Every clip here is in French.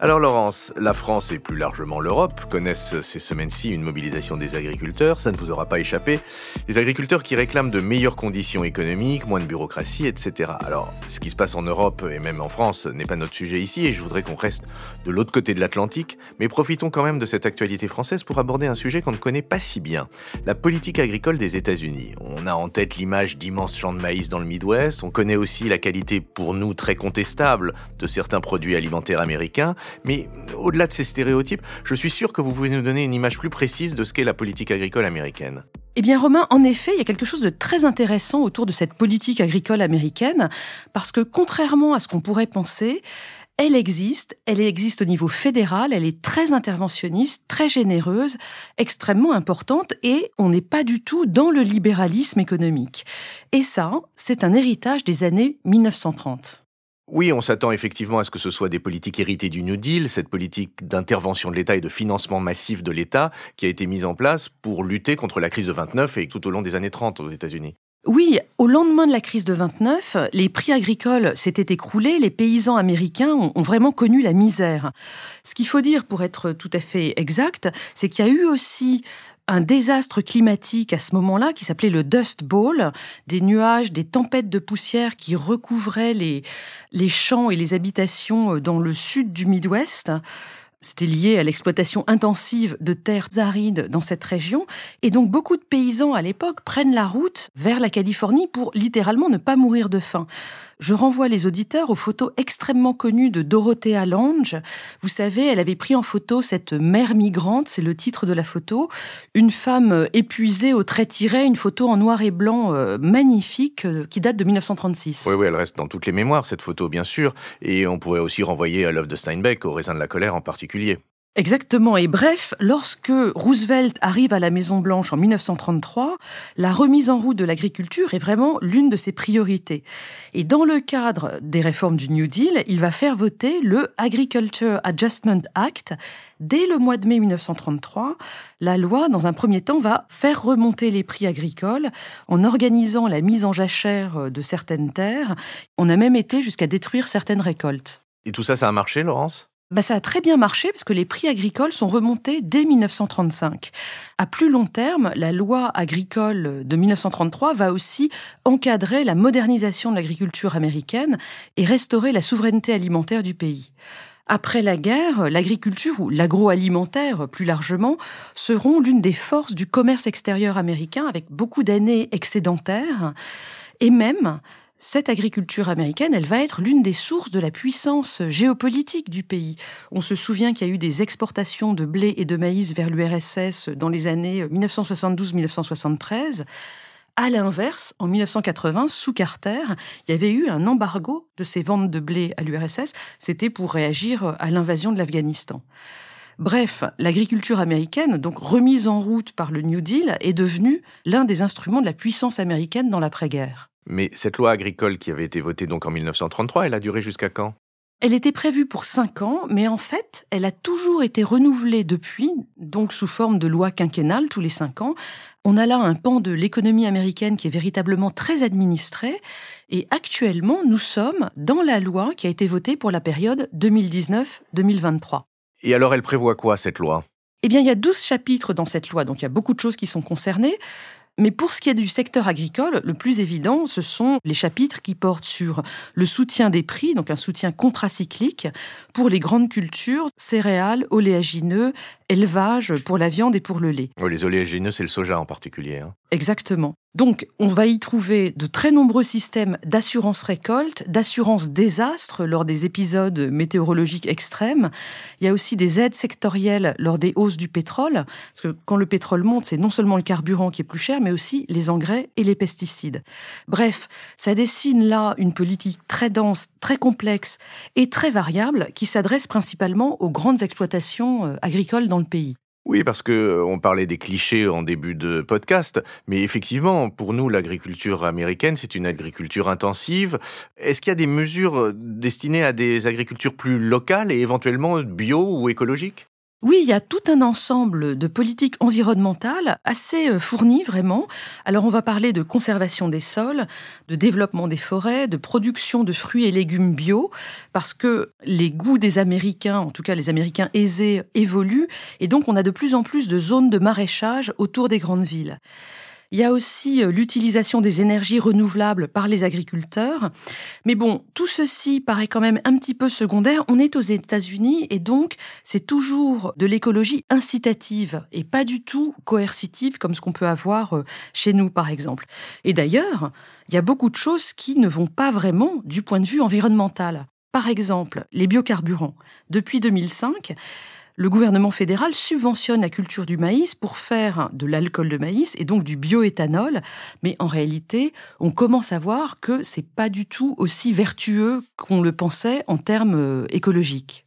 Alors Laurence, la France et plus largement l'Europe connaissent ces semaines-ci une mobilisation des agriculteurs, ça ne vous aura pas échappé. Les agriculteurs qui réclament de meilleures conditions économiques, moins de bureaucratie, etc. Alors, ce qui se passe en Europe et même en France n'est pas notre sujet ici et je voudrais qu'on reste de l'autre côté de l'Atlantique, mais profitons quand même de cette actualité française pour aborder un sujet qu'on ne connaît pas si bien, la politique agricole des États-Unis. On a en tête l'image d'immenses champs de maïs dans le Midwest, on connaît aussi la qualité pour nous très contestable de certains produits alimentaires américains, mais au-delà de ces stéréotypes, je suis sûr que vous pouvez nous donner une image plus précise de ce qu'est la politique agricole américaine. Eh bien, Romain, en effet, il y a quelque chose de très intéressant autour de cette politique agricole américaine, parce que contrairement à ce qu'on pourrait penser, elle existe, elle existe au niveau fédéral, elle est très interventionniste, très généreuse, extrêmement importante, et on n'est pas du tout dans le libéralisme économique. Et ça, c'est un héritage des années 1930. Oui, on s'attend effectivement à ce que ce soit des politiques héritées du New Deal, cette politique d'intervention de l'État et de financement massif de l'État qui a été mise en place pour lutter contre la crise de 29 et tout au long des années 30 aux États-Unis. Oui, au lendemain de la crise de 29, les prix agricoles s'étaient écroulés, les paysans américains ont, vraiment connu la misère. Ce qu'il faut dire, pour être tout à fait exact, c'est qu'il y a eu aussi un désastre climatique à ce moment-là qui s'appelait le Dust Bowl, des nuages, des tempêtes de poussière qui recouvraient les, les champs et les habitations dans le sud du Midwest. C'était lié à l'exploitation intensive de terres arides dans cette région. Et donc beaucoup de paysans à l'époque prennent la route vers la Californie pour littéralement ne pas mourir de faim. Je renvoie les auditeurs aux photos extrêmement connues de Dorothea Lange. Vous savez, elle avait pris en photo cette mère migrante, c'est le titre de la photo, une femme épuisée au trait tiré, une photo en noir et blanc euh, magnifique euh, qui date de 1936. Oui, oui, elle reste dans toutes les mémoires, cette photo, bien sûr. Et on pourrait aussi renvoyer à l'œuvre de Steinbeck, au raisin de la colère en particulier. Exactement. Et bref, lorsque Roosevelt arrive à la Maison Blanche en 1933, la remise en route de l'agriculture est vraiment l'une de ses priorités. Et dans le cadre des réformes du New Deal, il va faire voter le Agriculture Adjustment Act. Dès le mois de mai 1933, la loi, dans un premier temps, va faire remonter les prix agricoles en organisant la mise en jachère de certaines terres. On a même été jusqu'à détruire certaines récoltes. Et tout ça, ça a marché, Laurence? Bah, ça a très bien marché parce que les prix agricoles sont remontés dès 1935. À plus long terme, la loi agricole de 1933 va aussi encadrer la modernisation de l'agriculture américaine et restaurer la souveraineté alimentaire du pays. Après la guerre, l'agriculture ou l'agroalimentaire plus largement seront l'une des forces du commerce extérieur américain avec beaucoup d'années excédentaires et même cette agriculture américaine, elle va être l'une des sources de la puissance géopolitique du pays. On se souvient qu'il y a eu des exportations de blé et de maïs vers l'URSS dans les années 1972-1973. À l'inverse, en 1980, sous Carter, il y avait eu un embargo de ces ventes de blé à l'URSS. C'était pour réagir à l'invasion de l'Afghanistan. Bref, l'agriculture américaine, donc remise en route par le New Deal, est devenue l'un des instruments de la puissance américaine dans l'après-guerre. Mais cette loi agricole qui avait été votée donc en 1933, elle a duré jusqu'à quand? Elle était prévue pour cinq ans, mais en fait, elle a toujours été renouvelée depuis, donc sous forme de loi quinquennale tous les cinq ans. On a là un pan de l'économie américaine qui est véritablement très administré, et actuellement, nous sommes dans la loi qui a été votée pour la période 2019-2023. Et alors, elle prévoit quoi, cette loi? Eh bien, il y a 12 chapitres dans cette loi, donc il y a beaucoup de choses qui sont concernées. Mais pour ce qui est du secteur agricole, le plus évident, ce sont les chapitres qui portent sur le soutien des prix, donc un soutien contracyclique pour les grandes cultures, céréales, oléagineux, élevage pour la viande et pour le lait. les oléagineux, c'est le soja en particulier. Hein. Exactement. Donc, on va y trouver de très nombreux systèmes d'assurance récolte, d'assurance désastre lors des épisodes météorologiques extrêmes. Il y a aussi des aides sectorielles lors des hausses du pétrole, parce que quand le pétrole monte, c'est non seulement le carburant qui est plus cher, mais aussi les engrais et les pesticides. Bref, ça dessine là une politique très dense, très complexe et très variable qui s'adresse principalement aux grandes exploitations euh, agricoles dans le pays. Oui, parce que euh, on parlait des clichés en début de podcast, mais effectivement, pour nous, l'agriculture américaine, c'est une agriculture intensive. Est-ce qu'il y a des mesures euh, destinées à des agricultures plus locales et éventuellement bio ou écologiques? Oui, il y a tout un ensemble de politiques environnementales assez euh, fournies vraiment. Alors on va parler de conservation des sols, de développement des forêts, de production de fruits et légumes bio, parce que les goûts des Américains, en tout cas les Américains aisés, évoluent, et donc on a de plus en plus de zones de maraîchage autour des grandes villes. Il y a aussi euh, l'utilisation des énergies renouvelables par les agriculteurs. Mais bon, tout ceci paraît quand même un petit peu secondaire. On est aux États-Unis et donc c'est toujours de l'écologie incitative et pas du tout coercitive comme ce qu'on peut avoir euh, chez nous par exemple. Et d'ailleurs, il y a beaucoup de choses qui ne vont pas vraiment du point de vue environnemental. Par exemple, les biocarburants. Depuis 2005, le gouvernement fédéral subventionne la culture du maïs pour faire de l'alcool de maïs et donc du bioéthanol, mais en réalité, on commence à voir que c'est pas du tout aussi vertueux qu'on le pensait en termes euh, écologiques.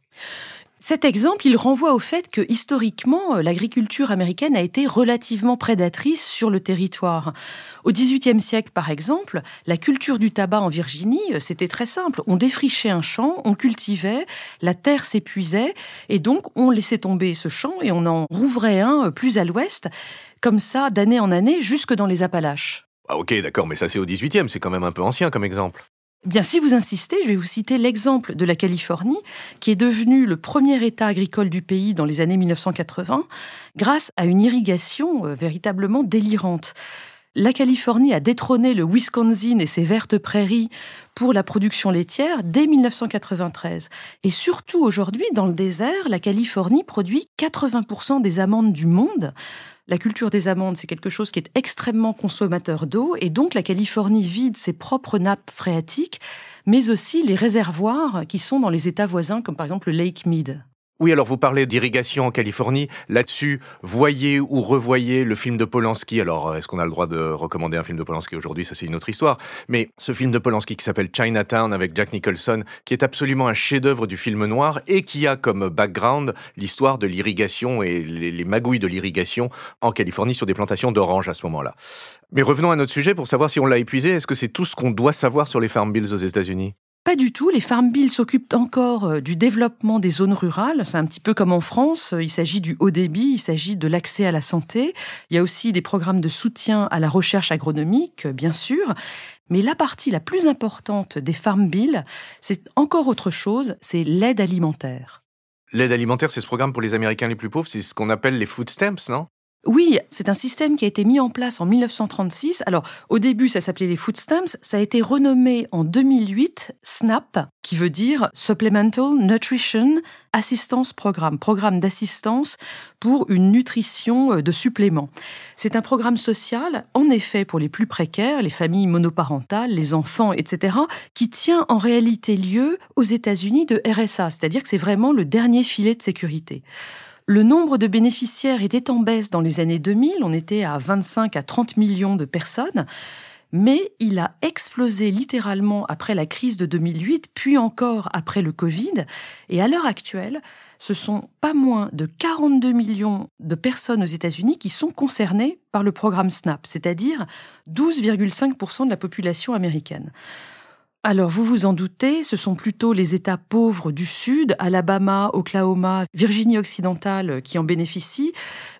Cet exemple, il renvoie au fait que historiquement, euh, l'agriculture américaine a été relativement prédatrice sur le territoire. Au XVIIIe siècle, par exemple, la culture du tabac en Virginie, euh, c'était très simple. On défrichait un champ, on cultivait, la terre s'épuisait, et donc on laissait tomber ce champ et on en rouvrait un euh, plus à l'ouest, comme ça, d'année en année, jusque dans les Appalaches. Ah ok, d'accord, mais ça c'est au XVIIIe, c'est quand même un peu ancien comme exemple. Bien, si vous insistez, je vais vous citer l'exemple de la Californie, qui est devenue le premier État agricole du pays dans les années 1980, grâce à une irrigation euh, véritablement délirante. La Californie a détrôné le Wisconsin et ses vertes prairies pour la production laitière dès 1993. Et surtout aujourd'hui, dans le désert, la Californie produit 80% des amandes du monde. La culture des amandes, c'est quelque chose qui est extrêmement consommateur d'eau et donc la Californie vide ses propres nappes phréatiques, mais aussi les réservoirs qui sont dans les États voisins, comme par exemple le Lake Mead. Oui, alors vous parlez d'irrigation en Californie. Là-dessus, voyez ou revoyez le film de Polanski. Alors, est-ce qu'on a le droit de recommander un film de Polanski aujourd'hui? Ça, c'est une autre histoire. Mais ce film de Polanski qui s'appelle Chinatown avec Jack Nicholson, qui est absolument un chef-d'œuvre du film noir et qui a comme background l'histoire de l'irrigation et les, magouilles de l'irrigation en Californie sur des plantations d'oranges à ce moment-là. Mais revenons à notre sujet pour savoir si on l'a épuisé. Est-ce que c'est tout ce qu'on doit savoir sur les farm bills aux États-Unis? Pas du tout. Les farm bills s'occupent encore euh, du développement des zones rurales. C'est un petit peu comme en France. Il s'agit du haut débit, il s'agit de l'accès à la santé. Il y a aussi des programmes de soutien à la recherche agronomique, bien sûr. Mais la partie la plus importante des farm bills, c'est encore autre chose, c'est l'aide alimentaire. L'aide alimentaire, c'est ce programme pour les Américains les plus pauvres, c'est ce qu'on appelle les food stamps, non? Oui, c'est un système qui a été mis en place en 1936. Alors, au début, ça s'appelait les food stamps. Ça a été renommé en 2008 SNAP, qui veut dire Supplemental Nutrition Assistance Programme, programme d'assistance pour une nutrition euh, de supplément. C'est un programme social, en effet, pour les plus précaires, les familles monoparentales, les enfants, etc., qui tient en réalité lieu aux États-Unis de RSA, c'est-à-dire que c'est vraiment le dernier filet de sécurité. Le nombre de bénéficiaires était en baisse dans les années 2000, on était à 25 à 30 millions de personnes, mais il a explosé littéralement après la crise de 2008, puis encore après le Covid, et à l'heure actuelle, ce sont pas moins de 42 millions de personnes aux États-Unis qui sont concernées par le programme SNAP, c'est-à-dire 12,5% de la population américaine. Alors, vous vous en doutez, ce sont plutôt les États pauvres du Sud, Alabama, Oklahoma, Virginie occidentale qui en bénéficient,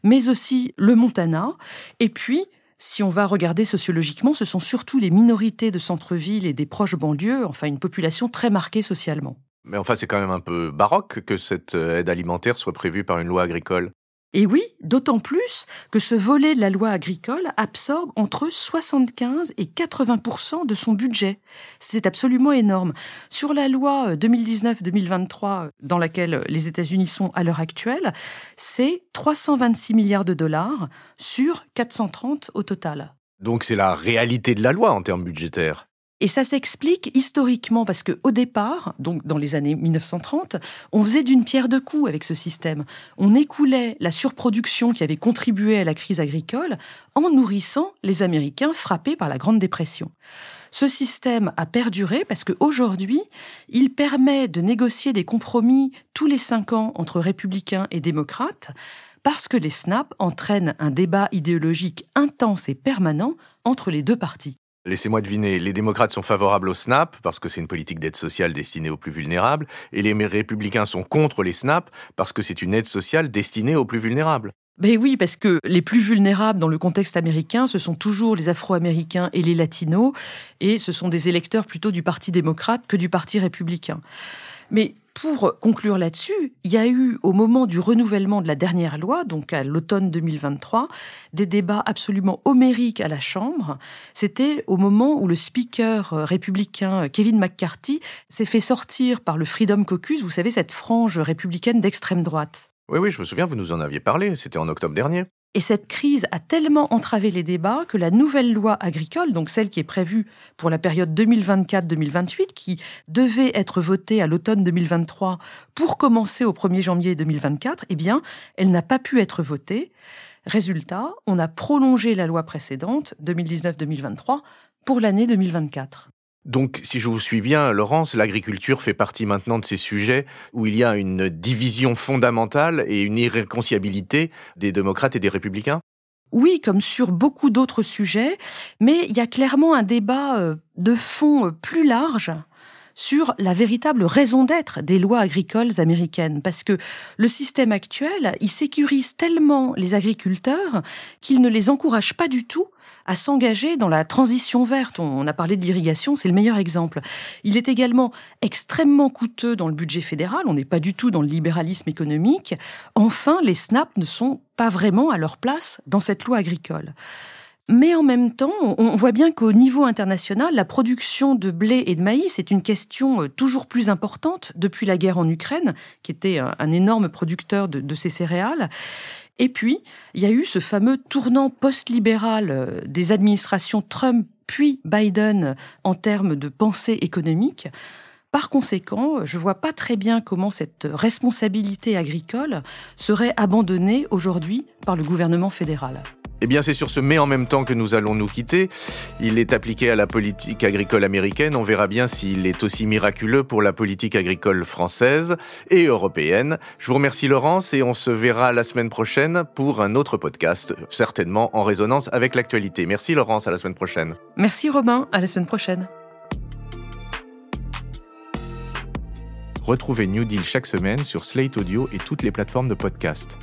mais aussi le Montana. Et puis, si on va regarder sociologiquement, ce sont surtout les minorités de centre-ville et des proches banlieues, enfin une population très marquée socialement. Mais enfin, c'est quand même un peu baroque que cette aide alimentaire soit prévue par une loi agricole. Et oui, d'autant plus que ce volet de la loi agricole absorbe entre 75 et 80% de son budget. C'est absolument énorme. Sur la loi 2019-2023 euh, dans laquelle les États-Unis sont à l'heure actuelle, c'est 326 milliards de dollars sur 430 au total. Donc c'est la réalité de la loi en termes budgétaires. Et ça s'explique historiquement parce que au départ, donc dans les années 1930, on faisait d'une pierre deux coups avec ce système. On écoulait la surproduction qui avait contribué à la crise agricole en nourrissant les Américains frappés par la Grande Dépression. Ce système a perduré parce qu'aujourd'hui, il permet de négocier des compromis tous les cinq ans entre républicains et démocrates parce que les SNAP entraînent un débat idéologique intense et permanent entre les deux partis. Laissez-moi deviner, les démocrates sont favorables au SNAP parce que c'est une politique d'aide sociale destinée aux plus vulnérables, et les républicains sont contre les SNAP parce que c'est une aide sociale destinée aux plus vulnérables. Ben oui, parce que les plus vulnérables dans le contexte américain, ce sont toujours les Afro-Américains et les Latinos, et ce sont des électeurs plutôt du Parti démocrate que du Parti républicain. Mais pour conclure là-dessus, il y a eu au moment du renouvellement de la dernière loi, donc à l'automne 2023, des débats absolument homériques à la Chambre. C'était au moment où le speaker républicain Kevin McCarthy s'est fait sortir par le Freedom Caucus, vous savez, cette frange républicaine d'extrême droite. Oui, oui, je me souviens, vous nous en aviez parlé, c'était en octobre dernier. Et cette crise a tellement entravé les débats que la nouvelle loi agricole, donc celle qui est prévue pour la période 2024-2028, qui devait être votée à l'automne 2023 pour commencer au 1er janvier 2024, eh bien, elle n'a pas pu être votée. Résultat, on a prolongé la loi précédente, 2019-2023, pour l'année 2024. Donc, si je vous suis bien, Laurence, l'agriculture fait partie maintenant de ces sujets où il y a une division fondamentale et une irréconciliabilité des démocrates et des républicains. Oui, comme sur beaucoup d'autres sujets, mais il y a clairement un débat euh, de fond euh, plus large sur la véritable raison d'être des lois agricoles américaines, parce que le système actuel, il sécurise tellement les agriculteurs qu'il ne les encourage pas du tout à s'engager dans la transition verte. On a parlé de l'irrigation, c'est le meilleur exemple. Il est également extrêmement coûteux dans le budget fédéral, on n'est pas du tout dans le libéralisme économique. Enfin, les SNAP ne sont pas vraiment à leur place dans cette loi agricole. Mais en même temps, on voit bien qu'au niveau international, la production de blé et de maïs est une question euh, toujours plus importante depuis la guerre en Ukraine, qui était un énorme producteur de, ces céréales. Et puis, il y a eu ce fameux tournant post-libéral euh, des administrations Trump puis Biden en termes de pensée économique. Par conséquent, je vois pas très bien comment cette responsabilité agricole serait abandonnée aujourd'hui par le gouvernement fédéral. Eh bien, c'est sur ce mais en même temps que nous allons nous quitter. Il est appliqué à la politique agricole américaine. On verra bien s'il est aussi miraculeux pour la politique agricole française et européenne. Je vous remercie Laurence et on se verra la semaine prochaine pour un autre podcast, certainement en résonance avec l'actualité. Merci Laurence, à la semaine prochaine. Merci Robin, à la semaine prochaine. Retrouvez New Deal chaque semaine sur Slate Audio et toutes les plateformes de podcast.